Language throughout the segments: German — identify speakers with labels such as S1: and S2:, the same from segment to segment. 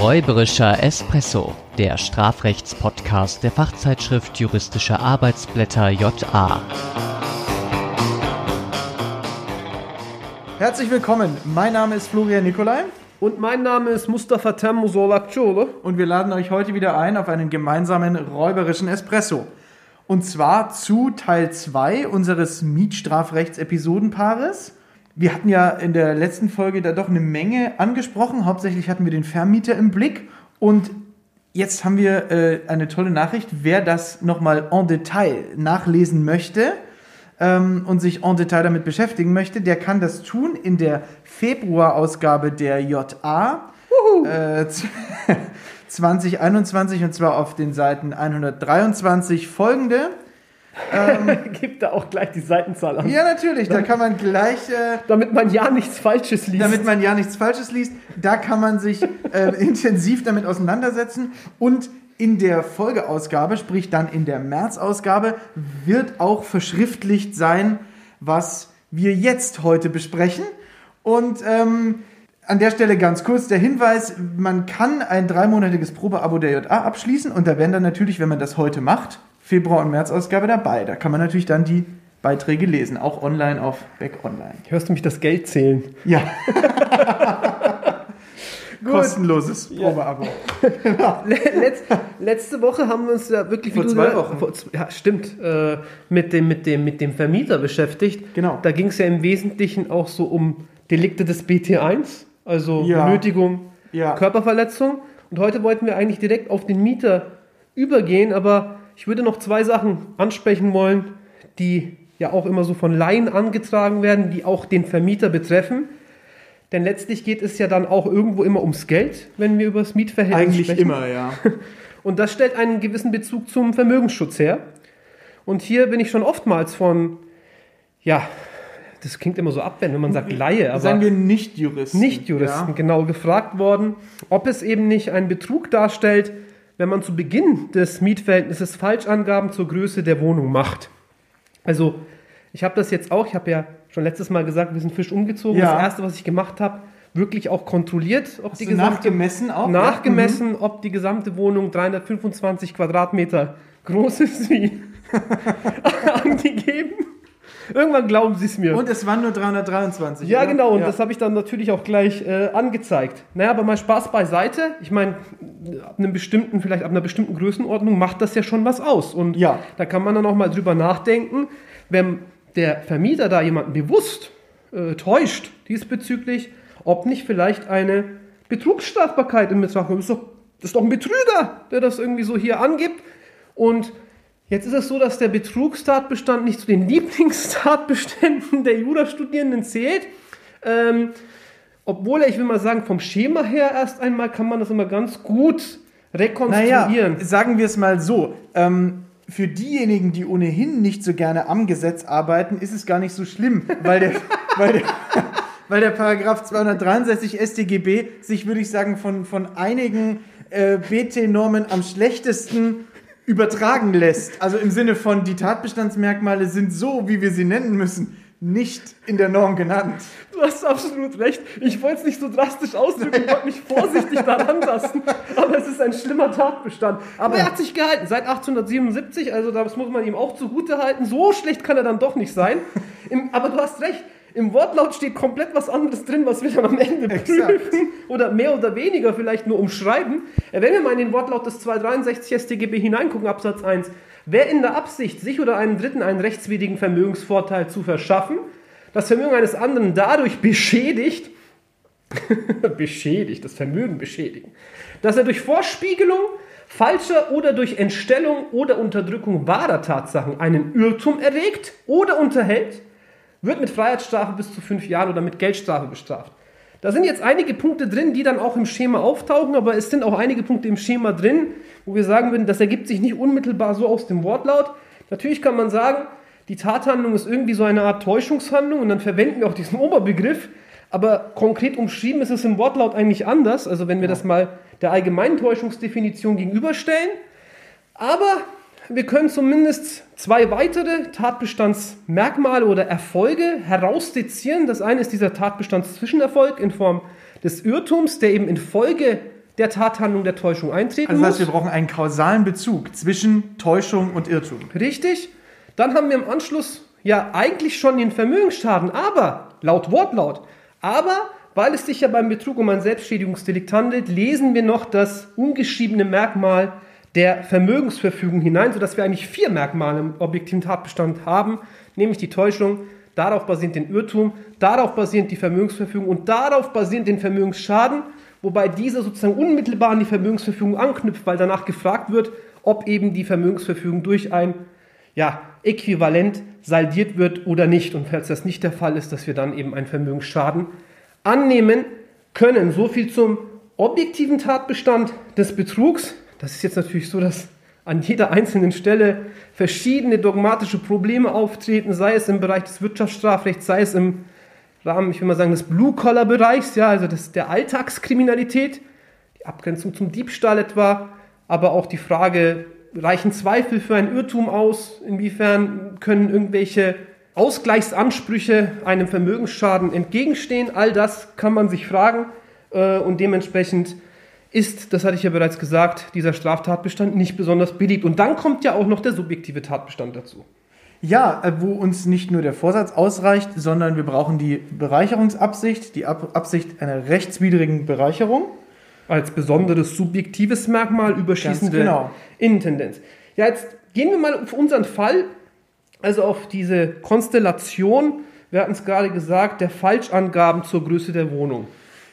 S1: Räuberischer Espresso, der Strafrechtspodcast der Fachzeitschrift Juristische Arbeitsblätter JA.
S2: Herzlich willkommen, mein Name ist Florian Nikolai.
S3: Und mein Name ist Mustafa Temmusolakciolo.
S2: Und wir laden euch heute wieder ein auf einen gemeinsamen räuberischen Espresso. Und zwar zu Teil 2 unseres Mietstrafrechts-Episodenpaares. Wir hatten ja in der letzten Folge da doch eine Menge angesprochen. Hauptsächlich hatten wir den Vermieter im Blick. Und jetzt haben wir äh, eine tolle Nachricht. Wer das nochmal en Detail nachlesen möchte ähm, und sich en Detail damit beschäftigen möchte, der kann das tun in der Februarausgabe der JA. Äh, 2021 und zwar auf den Seiten 123 folgende.
S3: Ähm, Gibt da auch gleich die Seitenzahl an.
S2: Ja, natürlich, da kann man gleich. Äh,
S3: damit man ja nichts Falsches liest.
S2: Damit man ja nichts Falsches liest. Da kann man sich äh, intensiv damit auseinandersetzen. Und in der Folgeausgabe, sprich dann in der März-Ausgabe, wird auch verschriftlicht sein, was wir jetzt heute besprechen. Und ähm, an der Stelle ganz kurz der Hinweis, man kann ein dreimonatiges Probeabo der JA abschließen und da werden dann natürlich, wenn man das heute macht, Februar- und März-Ausgabe dabei. Da kann man natürlich dann die Beiträge lesen, auch online auf Back Online.
S3: Hörst du mich das Geld zählen?
S2: Ja. Kostenloses Probeabo.
S3: Ja. Letz, letzte Woche haben wir uns ja wirklich
S2: vor zwei Wochen.
S3: Vor, ja, stimmt. Äh, mit, dem, mit, dem, mit dem Vermieter beschäftigt.
S2: Genau.
S3: Da ging es ja im Wesentlichen auch so um Delikte des BT1, also ja. Nötigung, ja. Körperverletzung. Und heute wollten wir eigentlich direkt auf den Mieter übergehen, aber ich würde noch zwei Sachen ansprechen wollen, die ja auch immer so von Laien angetragen werden, die auch den Vermieter betreffen. Denn letztlich geht es ja dann auch irgendwo immer ums Geld, wenn wir über das Mietverhältnis
S2: Eigentlich
S3: sprechen.
S2: Eigentlich immer, ja.
S3: Und das stellt einen gewissen Bezug zum Vermögensschutz her. Und hier bin ich schon oftmals von, ja, das klingt immer so abwendend, wenn man sagt Laie, aber.
S2: Sagen wir Nicht-Juristen.
S3: Nicht-Juristen, ja. genau, gefragt worden, ob es eben nicht einen Betrug darstellt, wenn man zu Beginn des Mietverhältnisses Falschangaben zur Größe der Wohnung macht. Also, ich habe das jetzt auch, ich habe ja schon letztes Mal gesagt, wir sind Fisch umgezogen. Ja. Das erste, was ich gemacht habe, wirklich auch kontrolliert, ob
S2: Hast
S3: die gesamte,
S2: nachgemessen auch
S3: nachgemessen, ja? mhm. ob die gesamte Wohnung 325 Quadratmeter groß ist, wie angegeben. Irgendwann glauben sie es mir.
S2: Und es waren nur 323.
S3: Ja, oder? genau. Und ja. das habe ich dann natürlich auch gleich äh, angezeigt. Naja, aber mal Spaß beiseite. Ich meine, ab einem bestimmten, vielleicht ab einer bestimmten Größenordnung macht das ja schon was aus. Und ja. da kann man dann auch mal drüber nachdenken, wenn der Vermieter da jemanden bewusst äh, täuscht diesbezüglich, ob nicht vielleicht eine Betrugsstrafbarkeit in Betracht kommt. Das ist doch, das ist doch ein Betrüger, der das irgendwie so hier angibt. Und Jetzt ist es so, dass der Betrugstatbestand nicht zu den Lieblingstatbeständen der Jurastudierenden zählt. Ähm, obwohl ich will mal sagen, vom Schema her erst einmal kann man das immer ganz gut rekonstruieren.
S2: Naja, sagen wir es mal so. Ähm, für diejenigen, die ohnehin nicht so gerne am Gesetz arbeiten, ist es gar nicht so schlimm, weil der, weil der, weil der Paragraph 263 StGB sich, würde ich sagen, von, von einigen äh, BT-Normen am schlechtesten übertragen lässt. Also im Sinne von, die Tatbestandsmerkmale sind so, wie wir sie nennen müssen, nicht in der Norm genannt.
S3: Du hast absolut recht. Ich wollte es nicht so drastisch ausdrücken, ich wollte mich vorsichtig daran lassen. Aber es ist ein schlimmer Tatbestand. Aber ja. er hat sich gehalten seit 1877, also das muss man ihm auch zugute halten. So schlecht kann er dann doch nicht sein. Aber du hast recht. Im Wortlaut steht komplett was anderes drin, was wir dann am Ende prüfen oder mehr oder weniger vielleicht nur umschreiben. Äh, wenn wir mal in den Wortlaut des 263 StGB hineingucken, Absatz 1, wer in der Absicht, sich oder einem Dritten einen rechtswidrigen Vermögensvorteil zu verschaffen, das Vermögen eines anderen dadurch beschädigt, beschädigt, das Vermögen beschädigen, dass er durch Vorspiegelung falscher oder durch Entstellung oder Unterdrückung wahrer Tatsachen einen Irrtum erregt oder unterhält, wird mit Freiheitsstrafe bis zu fünf Jahren oder mit Geldstrafe bestraft. Da sind jetzt einige Punkte drin, die dann auch im Schema auftauchen, aber es sind auch einige Punkte im Schema drin, wo wir sagen würden, das ergibt sich nicht unmittelbar so aus dem Wortlaut. Natürlich kann man sagen, die Tathandlung ist irgendwie so eine Art Täuschungshandlung und dann verwenden wir auch diesen Oberbegriff, aber konkret umschrieben ist es im Wortlaut eigentlich anders, also wenn wir das mal der allgemeinen Täuschungsdefinition gegenüberstellen. Aber wir können zumindest zwei weitere Tatbestandsmerkmale oder Erfolge herausdezieren. Das eine ist dieser Tatbestandszwischenerfolg in Form des Irrtums, der eben infolge der Tathandlung der Täuschung eintreten
S2: Also das heißt, wir brauchen einen kausalen Bezug zwischen Täuschung und Irrtum.
S3: Richtig. Dann haben wir im Anschluss ja eigentlich schon den Vermögensschaden, aber laut Wortlaut. Aber weil es sich ja beim Betrug um ein Selbstschädigungsdelikt handelt, lesen wir noch das ungeschriebene Merkmal der Vermögensverfügung hinein, sodass wir eigentlich vier Merkmale im objektiven Tatbestand haben, nämlich die Täuschung, darauf basierend den Irrtum, darauf basierend die Vermögensverfügung und darauf basierend den Vermögensschaden, wobei dieser sozusagen unmittelbar an die Vermögensverfügung anknüpft, weil danach gefragt wird, ob eben die Vermögensverfügung durch ein ja, Äquivalent saldiert wird oder nicht. Und falls das nicht der Fall ist, dass wir dann eben einen Vermögensschaden annehmen können. So viel zum objektiven Tatbestand des Betrugs. Das ist jetzt natürlich so, dass an jeder einzelnen Stelle verschiedene dogmatische Probleme auftreten, sei es im Bereich des Wirtschaftsstrafrechts, sei es im Rahmen, ich will mal sagen, des Blue-Collar-Bereichs, ja, also des, der Alltagskriminalität, die Abgrenzung zum Diebstahl etwa, aber auch die Frage, reichen Zweifel für ein Irrtum aus? Inwiefern können irgendwelche Ausgleichsansprüche einem Vermögensschaden entgegenstehen? All das kann man sich fragen äh, und dementsprechend ist, das hatte ich ja bereits gesagt, dieser Straftatbestand nicht besonders beliebt. Und dann kommt ja auch noch der subjektive Tatbestand dazu.
S2: Ja, äh, wo uns nicht nur der Vorsatz ausreicht, sondern wir brauchen die Bereicherungsabsicht, die Ab Absicht einer rechtswidrigen Bereicherung.
S3: Als besonderes subjektives Merkmal überschießende
S2: genau.
S3: Innentendenz. Ja, jetzt gehen wir mal auf unseren Fall, also auf diese Konstellation, wir hatten es gerade gesagt, der Falschangaben zur Größe der Wohnung.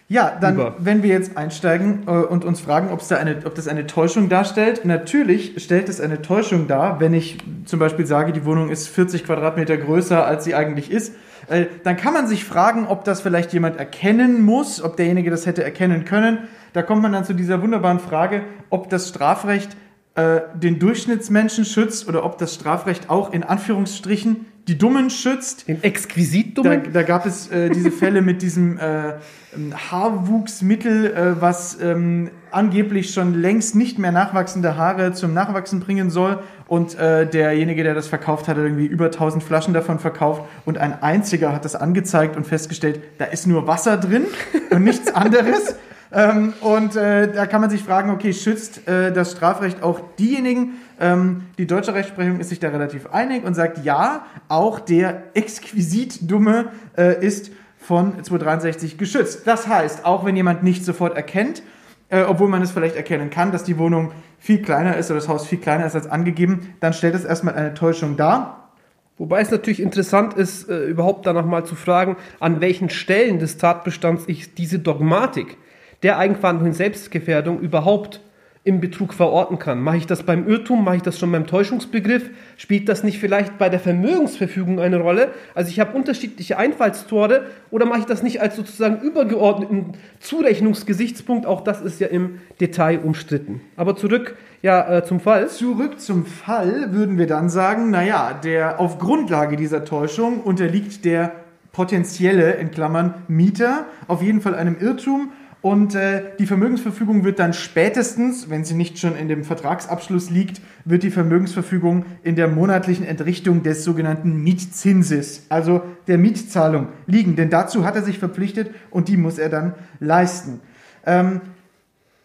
S2: Ja, dann,
S3: Über.
S2: wenn wir jetzt einsteigen äh, und uns fragen, ob's da eine, ob das eine Täuschung darstellt, natürlich stellt es eine Täuschung dar, wenn ich zum Beispiel sage, die Wohnung ist 40 Quadratmeter größer, als sie eigentlich ist. Äh, dann kann man sich fragen, ob das vielleicht jemand erkennen muss, ob derjenige das hätte erkennen können. Da kommt man dann zu dieser wunderbaren Frage, ob das Strafrecht äh, den Durchschnittsmenschen schützt oder ob das Strafrecht auch in Anführungsstrichen die Dummen schützt.
S3: Den exquisit
S2: Da,
S3: dummen.
S2: da gab es äh, diese Fälle mit diesem äh, ähm, Haarwuchsmittel, äh, was ähm, angeblich schon längst nicht mehr nachwachsende Haare zum Nachwachsen bringen soll. Und äh, derjenige, der das verkauft hat, hat irgendwie über 1000 Flaschen davon verkauft. Und ein einziger hat das angezeigt und festgestellt, da ist nur Wasser drin und nichts anderes. Ähm, und äh, da kann man sich fragen, okay, schützt äh, das Strafrecht auch diejenigen? Ähm, die deutsche Rechtsprechung ist sich da relativ einig und sagt, ja, auch der exquisit Dumme äh, ist von 263 geschützt. Das heißt, auch wenn jemand nicht sofort erkennt, äh, obwohl man es vielleicht erkennen kann, dass die Wohnung viel kleiner ist oder das Haus viel kleiner ist als angegeben, dann stellt es erstmal eine Täuschung dar.
S3: Wobei es natürlich interessant ist, äh, überhaupt danach mal zu fragen, an welchen Stellen des Tatbestands ich diese Dogmatik der Eigenverantwortung und Selbstgefährdung überhaupt im Betrug verorten kann. Mache ich das beim Irrtum? Mache ich das schon beim Täuschungsbegriff? Spielt das nicht vielleicht bei der Vermögensverfügung eine Rolle? Also ich habe unterschiedliche Einfallstore oder mache ich das nicht als sozusagen übergeordneten Zurechnungsgesichtspunkt? Auch das ist ja im Detail umstritten. Aber zurück ja äh, zum Fall.
S2: Zurück zum Fall würden wir dann sagen, naja, der auf Grundlage dieser Täuschung unterliegt der potenzielle, in Klammern, Mieter auf jeden Fall einem Irrtum und äh, die Vermögensverfügung wird dann spätestens, wenn sie nicht schon in dem Vertragsabschluss liegt, wird die Vermögensverfügung in der monatlichen Entrichtung des sogenannten Mietzinses, also der Mietzahlung, liegen. Denn dazu hat er sich verpflichtet und die muss er dann leisten. Ähm,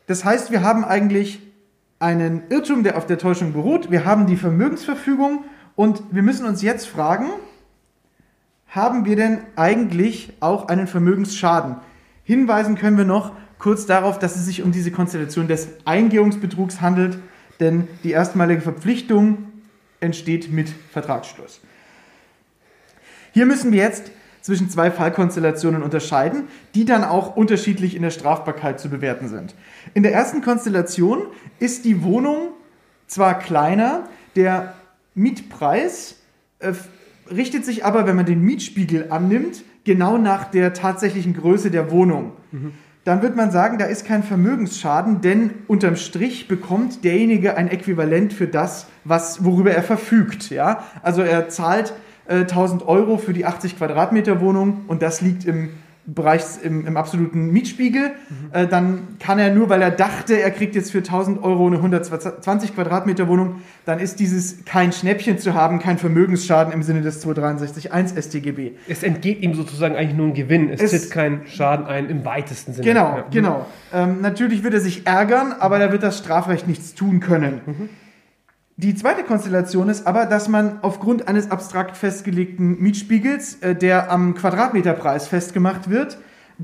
S2: das heißt, wir haben eigentlich einen Irrtum, der auf der Täuschung beruht. Wir haben die Vermögensverfügung und wir müssen uns jetzt fragen, haben wir denn eigentlich auch einen Vermögensschaden? Hinweisen können wir noch kurz darauf, dass es sich um diese Konstellation des Eingehungsbetrugs handelt, denn die erstmalige Verpflichtung entsteht mit Vertragsschluss. Hier müssen wir jetzt zwischen zwei Fallkonstellationen unterscheiden, die dann auch unterschiedlich in der Strafbarkeit zu bewerten sind. In der ersten Konstellation ist die Wohnung zwar kleiner, der Mietpreis äh, richtet sich aber, wenn man den Mietspiegel annimmt, genau nach der tatsächlichen Größe der Wohnung. Dann wird man sagen, da ist kein Vermögensschaden, denn unterm Strich bekommt derjenige ein Äquivalent für das, was, worüber er verfügt. Ja? Also er zahlt äh, 1000 Euro für die 80 Quadratmeter Wohnung und das liegt im Bereichs im, im absoluten Mietspiegel, äh, dann kann er nur, weil er dachte, er kriegt jetzt für 1000 Euro eine 120 Quadratmeter Wohnung, dann ist dieses kein Schnäppchen zu haben, kein Vermögensschaden im Sinne des 263.1 StGB.
S3: Es entgeht ihm sozusagen eigentlich nur ein Gewinn. Es,
S2: Es-
S3: tritt kein Schaden ein im weitesten Sinne.
S2: Genau,
S3: Ja.
S2: genau. Ähm, natürlich wird er sich ärgern, aber da wird das Strafrecht nichts tun können. Die zweite Konstellation ist aber, dass man aufgrund eines abstrakt festgelegten Mietspiegels, äh, der am Quadratmeterpreis festgemacht wird,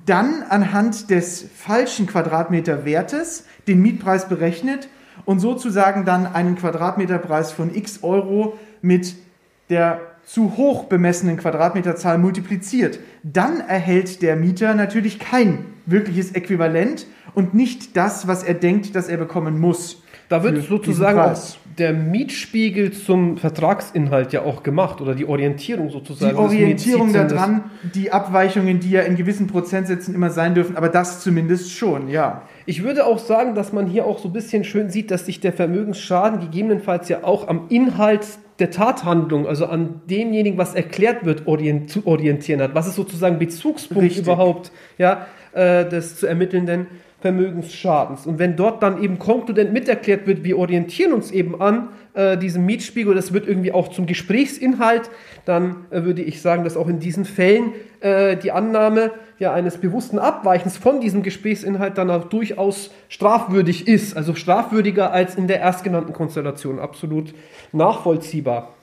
S2: dann anhand des falschen Quadratmeterwertes den Mietpreis berechnet und sozusagen dann einen Quadratmeterpreis von x Euro mit der zu hoch bemessenen Quadratmeterzahl multipliziert. Dann erhält der Mieter natürlich kein wirkliches Äquivalent und nicht das, was er denkt, dass er bekommen muss.
S3: Da wird sozusagen auch der Mietspiegel zum Vertragsinhalt ja auch gemacht oder die Orientierung sozusagen.
S2: Die Orientierung daran, die Abweichungen, die ja in gewissen Prozentsätzen immer sein dürfen, aber das zumindest schon, ja.
S3: Ich würde auch sagen, dass man hier auch so ein bisschen schön sieht, dass sich der Vermögensschaden gegebenenfalls ja auch am Inhalt der Tathandlung, also an demjenigen, was erklärt wird, orient, zu orientieren hat. Was ist sozusagen Bezugspunkt
S2: Richtig.
S3: überhaupt ja, äh, des zu ermittelnden Vermögensschadens. Und wenn dort dann eben konkludent miterklärt wird, wir orientieren uns eben an äh, diesem Mietspiegel, das wird irgendwie auch zum Gesprächsinhalt, dann äh, würde ich sagen, dass auch in diesen Fällen äh, die Annahme ja, eines bewussten Abweichens von diesem Gesprächsinhalt dann auch durchaus strafwürdig ist. Also strafwürdiger als in der erstgenannten Konstellation. Absolut nachvollziehbar.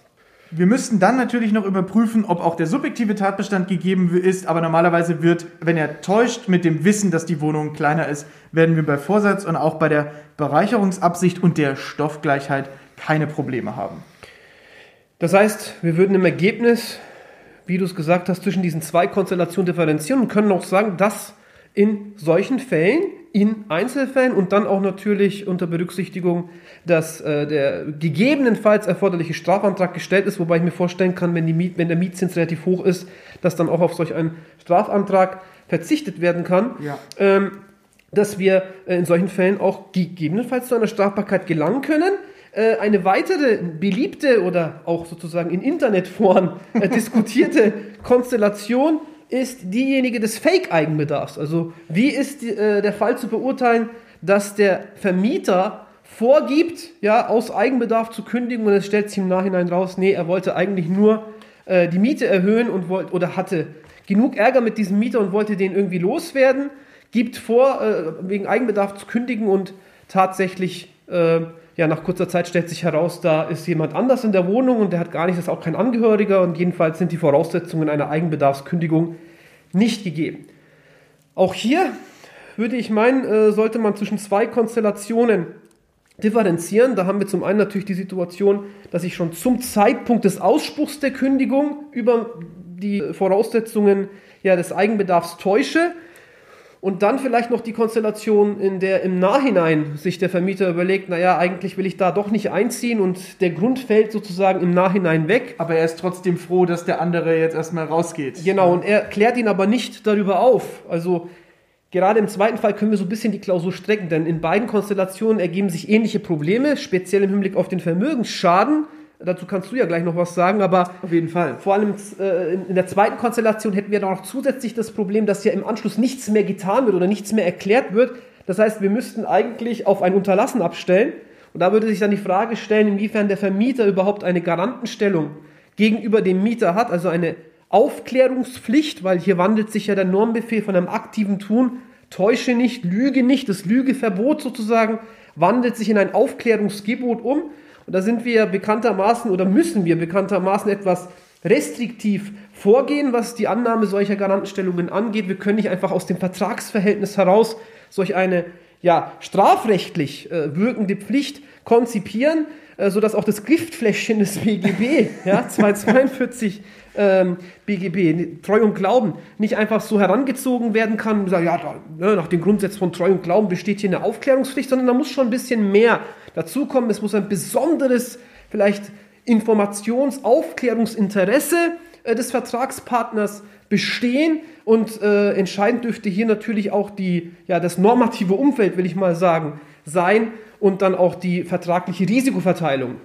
S2: Wir müssten dann natürlich noch überprüfen, ob auch der subjektive Tatbestand gegeben ist, aber normalerweise wird, wenn er täuscht mit dem Wissen, dass die Wohnung kleiner ist, werden wir bei Vorsatz und auch bei der Bereicherungsabsicht und der Stoffgleichheit keine Probleme haben.
S3: Das heißt, wir würden im Ergebnis, wie du es gesagt hast, zwischen diesen zwei Konstellationen differenzieren und können auch sagen, dass in solchen Fällen, in Einzelfällen und dann auch natürlich unter Berücksichtigung, dass äh, der gegebenenfalls erforderliche Strafantrag gestellt ist, wobei ich mir vorstellen kann, wenn, die Miet, wenn der Mietzins relativ hoch ist, dass dann auch auf solch einen Strafantrag verzichtet werden kann.
S2: Ja.
S3: Ähm, dass wir äh, in solchen Fällen auch gegebenenfalls zu einer Strafbarkeit gelangen können. Äh, Eine weitere beliebte oder auch sozusagen in Internetforen äh, diskutierte Konstellation ist diejenige des Fake-Eigenbedarfs. Also wie ist äh, der Fall zu beurteilen, dass der Vermieter vorgibt, ja, aus Eigenbedarf zu kündigen und es stellt sich im Nachhinein raus, nee, er wollte eigentlich nur äh, die Miete erhöhen und wollte oder hatte genug Ärger mit diesem Mieter und wollte den irgendwie loswerden, gibt vor, äh, wegen Eigenbedarf zu kündigen und tatsächlich, äh, ja, nach kurzer Zeit stellt sich heraus, da ist jemand anders in der Wohnung und der hat gar nicht, das ist auch kein Angehöriger und jedenfalls sind die Voraussetzungen einer Eigenbedarfskündigung nicht gegeben. Auch hier würde ich meinen, äh, sollte man zwischen zwei Konstellationen differenzieren. Da haben wir zum einen natürlich die Situation, dass ich schon zum Zeitpunkt des Ausspruchs der Kündigung über die Voraussetzungen ja, des Eigenbedarfs täusche. Und dann vielleicht noch die Konstellation, in der im Nachhinein sich der Vermieter überlegt, naja, eigentlich will ich da doch nicht einziehen und der Grund fällt sozusagen im Nachhinein weg.
S2: Aber er ist trotzdem froh, dass der andere jetzt erstmal rausgeht.
S3: Genau, und er klärt ihn aber nicht darüber auf. Also gerade im zweiten Fall können wir so ein bisschen die Klausur strecken, denn in beiden Konstellationen ergeben sich ähnliche Probleme, speziell im Hinblick auf den Vermögensschaden. Dazu kannst du ja gleich noch was sagen, aber
S2: Auf jeden Fall.
S3: vor allem äh, in in der zweiten Konstellation hätten wir noch zusätzlich das Problem, dass ja im Anschluss nichts mehr getan wird oder nichts mehr erklärt wird. Das heißt, wir müssten eigentlich auf ein Unterlassen abstellen. Und da würde sich dann die Frage stellen, inwiefern der Vermieter überhaupt eine Garantenstellung gegenüber dem Mieter hat, also eine Aufklärungspflicht, weil hier wandelt sich ja der Normbefehl von einem aktiven Tun, täusche nicht, lüge nicht, das Lügeverbot sozusagen, wandelt sich in ein Aufklärungsgebot um. Und da sind wir bekanntermaßen oder müssen wir bekanntermaßen etwas restriktiv vorgehen, was die Annahme solcher Garantenstellungen angeht. Wir können nicht einfach aus dem Vertragsverhältnis heraus solch eine ja, strafrechtlich äh, wirkende Pflicht konzipieren, äh, sodass auch das Giftfläschchen des BGB, ja, 242 ähm, BGB, Treu und Glauben, nicht einfach so herangezogen werden kann und sagen, ja, da, ne, nach den Grundsätzen von Treu und Glauben besteht hier eine Aufklärungspflicht, sondern da muss schon ein bisschen mehr dazukommen. Es muss ein besonderes, vielleicht Informationsaufklärungsinteresse äh, des Vertragspartners bestehen und äh, entscheidend dürfte hier natürlich auch die, ja, das normative Umfeld, will ich mal sagen, sein und dann auch die vertragliche Risikoverteilung.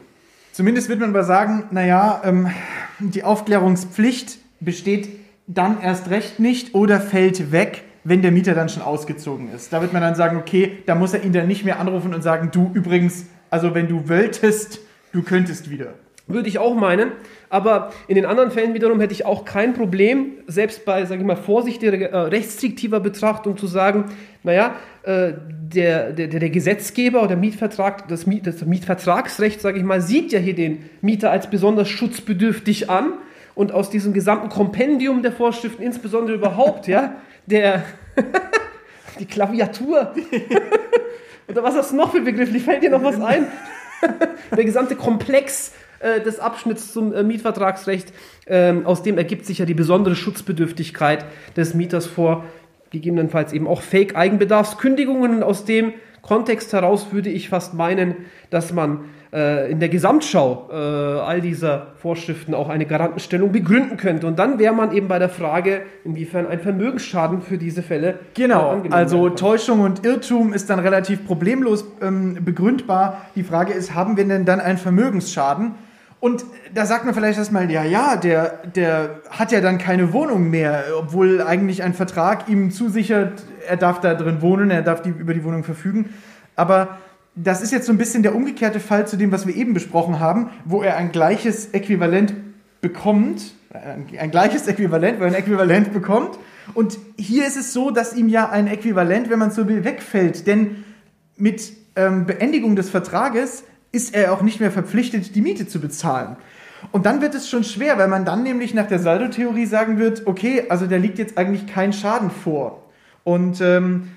S2: Zumindest wird man aber sagen, naja, ähm, die Aufklärungspflicht besteht dann erst recht nicht oder fällt weg, wenn der Mieter dann schon ausgezogen ist. Da wird man dann sagen, okay, da muss er ihn dann nicht mehr anrufen und sagen, du übrigens, also wenn du wolltest, du könntest wieder.
S3: Würde ich auch meinen. Aber in den anderen Fällen wiederum hätte ich auch kein Problem, selbst bei, sage ich mal, vorsichtiger, äh, restriktiver Betrachtung zu sagen, naja, äh, der, der, der Gesetzgeber oder Mietvertrag, das, Miet, das Mietvertragsrecht, sage ich mal, sieht ja hier den Mieter als besonders schutzbedürftig an. Und aus diesem gesamten Kompendium der Vorschriften, insbesondere überhaupt, ja, der, die Klaviatur, oder was hast du noch für Begriffe? Fällt dir noch was ein? der gesamte Komplex äh, des Abschnitts zum äh, Mietvertragsrecht, ähm, aus dem ergibt sich ja die besondere Schutzbedürftigkeit des Mieters vor gegebenenfalls eben auch Fake-Eigenbedarfskündigungen. Und aus dem Kontext heraus würde ich fast meinen, dass man äh, in der Gesamtschau äh, all dieser Vorschriften auch eine Garantenstellung begründen könnte. Und dann wäre man eben bei der Frage, inwiefern ein Vermögensschaden für diese Fälle
S2: Genau, also Täuschung und Irrtum ist dann relativ problemlos ähm, begründbar. Die Frage ist, haben wir denn dann einen Vermögensschaden? Und da sagt man vielleicht erstmal, ja, ja, der, der hat ja dann keine Wohnung mehr, obwohl eigentlich ein Vertrag ihm zusichert, er darf da drin wohnen, er darf die, über die Wohnung verfügen. Aber das ist jetzt so ein bisschen der umgekehrte Fall zu dem, was wir eben besprochen haben, wo er ein gleiches Äquivalent bekommt, ein gleiches Äquivalent, wo er ein Äquivalent bekommt. Und hier ist es so, dass ihm ja ein Äquivalent, wenn man so will, wegfällt. Denn mit ähm, Beendigung des Vertrages ist er auch nicht mehr verpflichtet, die Miete zu bezahlen. Und dann wird es schon schwer, weil man dann nämlich nach der Saldo-Theorie sagen wird, okay, also da liegt jetzt eigentlich kein Schaden vor. Und ähm,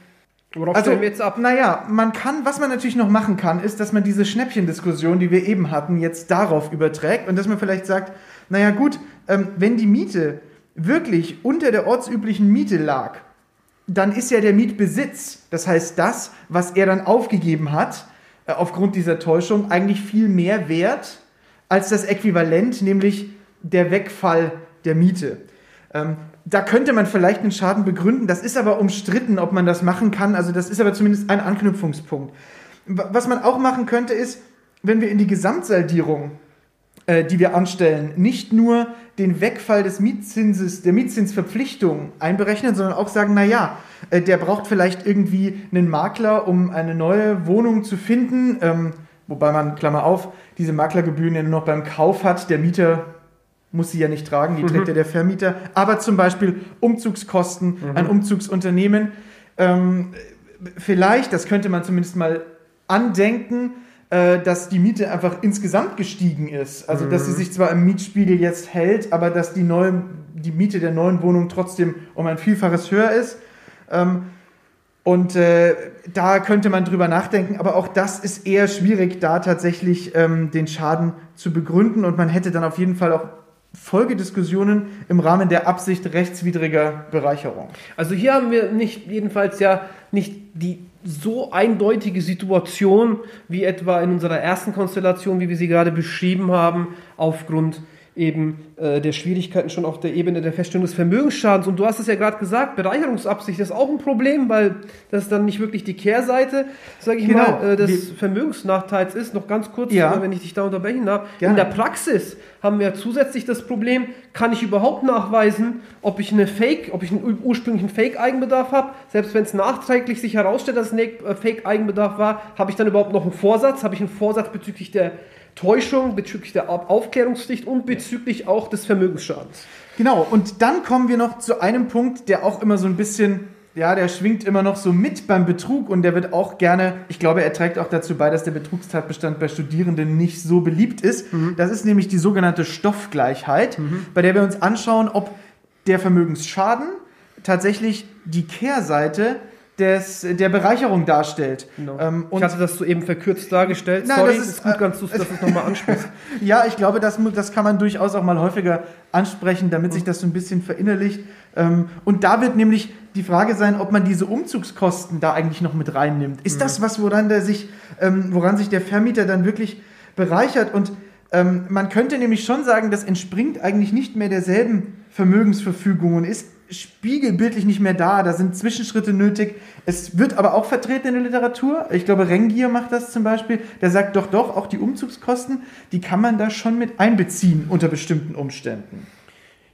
S2: Worauf also, wir jetzt ab? Naja, man kann, was man natürlich noch machen kann, ist, dass man diese Schnäppchendiskussion, die wir eben hatten, jetzt darauf überträgt und dass man vielleicht sagt, naja gut, ähm, wenn die Miete wirklich unter der ortsüblichen Miete lag, dann ist ja der Mietbesitz, das heißt das, was er dann aufgegeben hat, aufgrund dieser Täuschung eigentlich viel mehr wert als das Äquivalent, nämlich der Wegfall der Miete. Ähm, da könnte man vielleicht einen Schaden begründen, das ist aber umstritten, ob man das machen kann. Also das ist aber zumindest ein Anknüpfungspunkt. Was man auch machen könnte, ist, wenn wir in die Gesamtsaldierung, äh, die wir anstellen, nicht nur den Wegfall des Mietzinses, der Mietzinsverpflichtung einberechnen, sondern auch sagen, naja, äh, der braucht vielleicht irgendwie einen Makler, um eine neue Wohnung zu finden. Ähm, wobei man, Klammer auf, diese Maklergebühren ja nur noch beim Kauf hat. Der Mieter muss sie ja nicht tragen, die mhm. trägt ja der Vermieter. Aber zum Beispiel Umzugskosten, mhm. ein Umzugsunternehmen. Ähm, vielleicht, das könnte man zumindest mal andenken, dass die Miete einfach insgesamt gestiegen ist. Also, dass sie mhm. sich zwar im Mietspiegel jetzt hält, aber dass die, neue, die Miete der neuen Wohnung trotzdem um ein Vielfaches höher ist. Ähm, und äh, da könnte man drüber nachdenken, aber auch das ist eher schwierig, da tatsächlich ähm, den Schaden zu begründen. Und man hätte dann auf jeden Fall auch Folgediskussionen im Rahmen der Absicht rechtswidriger Bereicherung.
S3: Also hier haben wir nicht jedenfalls ja nicht die so eindeutige Situation wie etwa in unserer ersten Konstellation, wie wir sie gerade beschrieben haben, aufgrund eben äh, der Schwierigkeiten schon auf der Ebene der Feststellung des Vermögensschadens. Und du hast es ja gerade gesagt, Bereicherungsabsicht ist auch ein Problem, weil das dann nicht wirklich die Kehrseite, sage ich genau. mal, äh, des Wie, Vermögensnachteils ist. Noch ganz kurz, ja. äh, wenn ich dich da unterbrechen darf. Gerne. In der Praxis haben wir zusätzlich das Problem, kann ich überhaupt nachweisen, ob ich eine Fake, ob ich einen ursprünglichen Fake-Eigenbedarf habe, selbst wenn es nachträglich sich herausstellt, dass es ein Fake-Eigenbedarf war, habe ich dann überhaupt noch einen Vorsatz, habe ich einen Vorsatz bezüglich der Täuschung, bezüglich der Aufklärungspflicht und bezüglich auch des Vermögensschadens.
S2: Genau, und dann kommen wir noch zu einem Punkt, der auch immer so ein bisschen, ja, der schwingt immer noch so mit beim Betrug und der wird auch gerne, ich glaube, er trägt auch dazu bei, dass der Betrugstatbestand bei Studierenden nicht so beliebt ist. Mhm. Das ist nämlich die sogenannte Stoffgleichheit, mhm. bei der wir uns anschauen, ob der Vermögensschaden tatsächlich die Kehrseite des, der Bereicherung darstellt.
S3: Genau. Ähm, ich hatte das so eben verkürzt dargestellt. Nein, Sorry, das ist, ist gut, ganz, dass du es nochmal ansprichst.
S2: ja, ich glaube, das, das kann man durchaus auch mal häufiger ansprechen, damit mhm. sich das so ein bisschen verinnerlicht. Ähm, und da wird nämlich die Frage sein, ob man diese Umzugskosten da eigentlich noch mit reinnimmt. Ist mhm. das was, woran, der sich, ähm, woran sich der Vermieter dann wirklich bereichert? Und ähm, man könnte nämlich schon sagen, das entspringt eigentlich nicht mehr derselben Vermögensverfügung und ist spiegelbildlich nicht mehr da. Da sind Zwischenschritte nötig. Es wird aber auch vertreten in der Literatur. Ich glaube, Rengier macht das zum Beispiel. Der sagt doch, doch, auch die Umzugskosten, die kann man da schon mit einbeziehen unter bestimmten Umständen.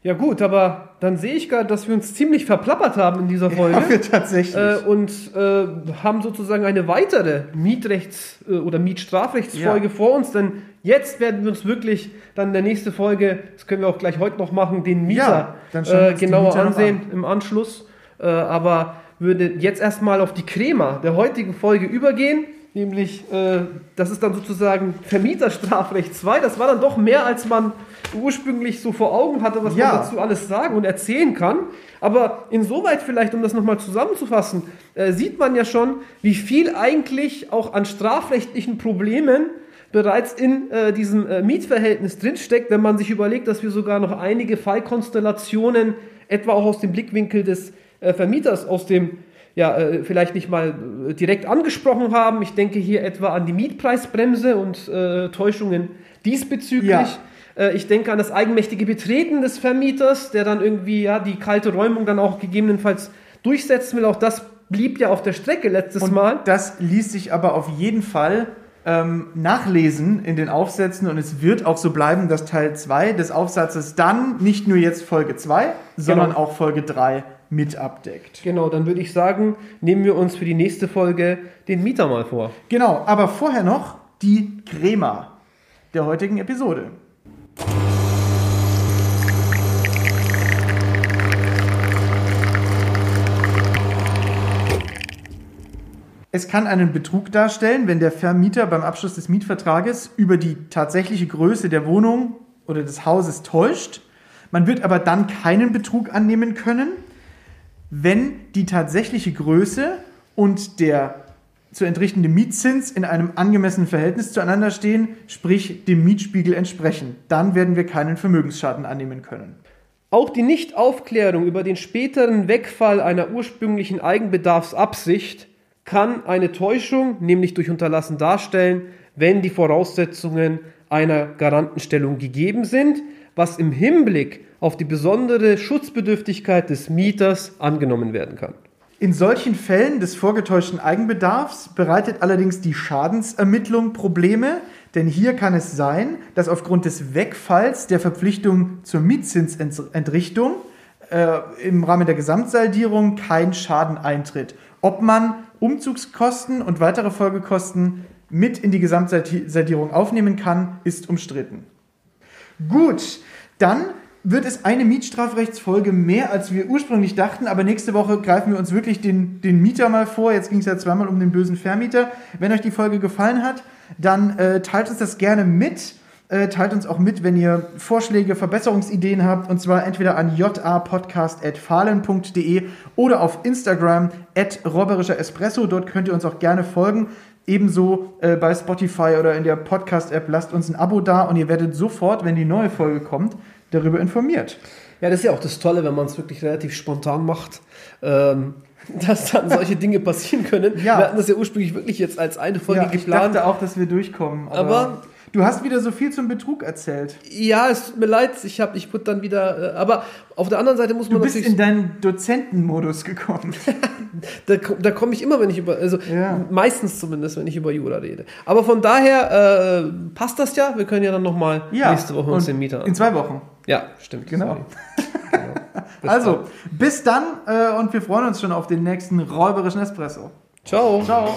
S3: Ja gut, aber dann sehe ich gerade, dass wir uns ziemlich verplappert haben in dieser Folge.
S2: Ja, wir tatsächlich.
S3: Äh, und äh, haben sozusagen eine weitere Mietrechts- äh, oder Mietstrafrechtsfolge
S2: Ja.
S3: vor uns, denn jetzt werden wir uns wirklich dann in der nächsten Folge, das können wir auch gleich heute noch machen, den Mieter
S2: Ja,
S3: äh, genauer
S2: Mieter
S3: ansehen im Anschluss. Äh, aber würde jetzt erstmal auf die Crema der heutigen Folge übergehen. Nämlich, äh, das ist dann sozusagen Vermieterstrafrecht 2. Das war dann doch mehr, als man ursprünglich so vor Augen hatte, was
S2: Ja.
S3: man dazu alles sagen und erzählen kann. Aber insoweit vielleicht, um das nochmal zusammenzufassen, äh, sieht man ja schon, wie viel eigentlich auch an strafrechtlichen Problemen bereits in äh, diesem äh, Mietverhältnis drinsteckt, wenn man sich überlegt, dass wir sogar noch einige Fallkonstellationen, etwa auch aus dem Blickwinkel des äh, Vermieters, aus dem ja, äh, vielleicht nicht mal äh, direkt angesprochen haben. Ich denke hier etwa an die Mietpreisbremse und äh, Täuschungen diesbezüglich.
S2: Ja.
S3: Ich denke an das eigenmächtige Betreten des Vermieters, der dann irgendwie ja die kalte Räumung dann auch gegebenenfalls durchsetzen will. Auch das blieb ja auf der Strecke letztes
S2: Und
S3: Mal.
S2: das ließ sich aber auf jeden Fall ähm, nachlesen in den Aufsätzen und es wird auch so bleiben, dass Teil 2 des Aufsatzes dann nicht nur jetzt Folge 2, sondern
S3: Genau.
S2: auch Folge 3 mit abdeckt.
S3: Genau, dann würde ich sagen, nehmen wir uns für die nächste Folge den Mieter mal vor.
S2: Genau, aber vorher noch die Crema der heutigen Episode. Es kann einen Betrug darstellen, wenn der Vermieter beim Abschluss des Mietvertrages über die tatsächliche Größe der Wohnung oder des Hauses täuscht. Man wird aber dann keinen Betrug annehmen können, wenn die tatsächliche Größe und der zu entrichtende Mietzins in einem angemessenen Verhältnis zueinander stehen, sprich dem Mietspiegel entsprechen. Dann werden wir keinen Vermögensschaden annehmen können.
S3: Auch die Nichtaufklärung über den späteren Wegfall einer ursprünglichen Eigenbedarfsabsicht kann eine Täuschung, nämlich durch Unterlassen darstellen, wenn die Voraussetzungen einer Garantenstellung gegeben sind, was im Hinblick auf die besondere Schutzbedürftigkeit des Mieters angenommen werden kann.
S2: In solchen Fällen des vorgetäuschten Eigenbedarfs bereitet allerdings die Schadensermittlung Probleme, denn hier kann es sein, dass aufgrund des Wegfalls der Verpflichtung zur Mietzinsentrichtung äh, im Rahmen der Gesamtsaldierung kein Schaden eintritt. Ob man Umzugskosten und weitere Folgekosten mit in die Gesamtsaldierung aufnehmen kann, ist umstritten. Gut, dann wird es eine Mietstrafrechtsfolge mehr, als wir ursprünglich dachten, aber nächste Woche greifen wir uns wirklich den, den Mieter mal vor. Jetzt ging es ja zweimal um den bösen Vermieter. Wenn euch die Folge gefallen hat, dann äh, teilt uns das gerne mit. Äh, teilt uns auch mit, wenn ihr Vorschläge, Verbesserungsideen habt, und zwar entweder an japodcast.fahlen.de oder auf Instagram at robberischer Espresso. Dort könnt ihr uns auch gerne folgen. Ebenso äh, bei Spotify oder in der Podcast-App lasst uns ein Abo da und ihr werdet sofort, wenn die neue Folge kommt, darüber informiert.
S3: Ja, das ist ja auch das Tolle, wenn man es wirklich relativ spontan macht, ähm, dass dann solche Dinge passieren können.
S2: Ja.
S3: Wir hatten das ja ursprünglich wirklich jetzt als eine Folge
S2: Ja, ich
S3: geplant.
S2: dachte auch, dass wir durchkommen. Aber,
S3: Aber-
S2: du hast wieder so viel zum Betrug erzählt.
S3: Ja, es tut mir leid, ich habe ich wurde dann wieder, äh, aber auf der anderen Seite muss
S2: Du
S3: man
S2: bist
S3: natürlich,
S2: in deinen Dozentenmodus gekommen.
S3: da, da komme ich immer, wenn ich über, also
S2: Ja.
S3: meistens zumindest, wenn ich über Jura rede. Aber von daher äh, passt das ja. Wir können ja dann nochmal nächste Woche uns
S2: und
S3: den Mieter
S2: In
S3: ansehen.
S2: zwei Wochen.
S3: Ja, stimmt.
S2: Genau.
S3: genau. Bis
S2: Also,
S3: dann.
S2: bis dann äh, und wir freuen uns schon auf den nächsten räuberischen Espresso.
S3: ciao.
S2: Ciao.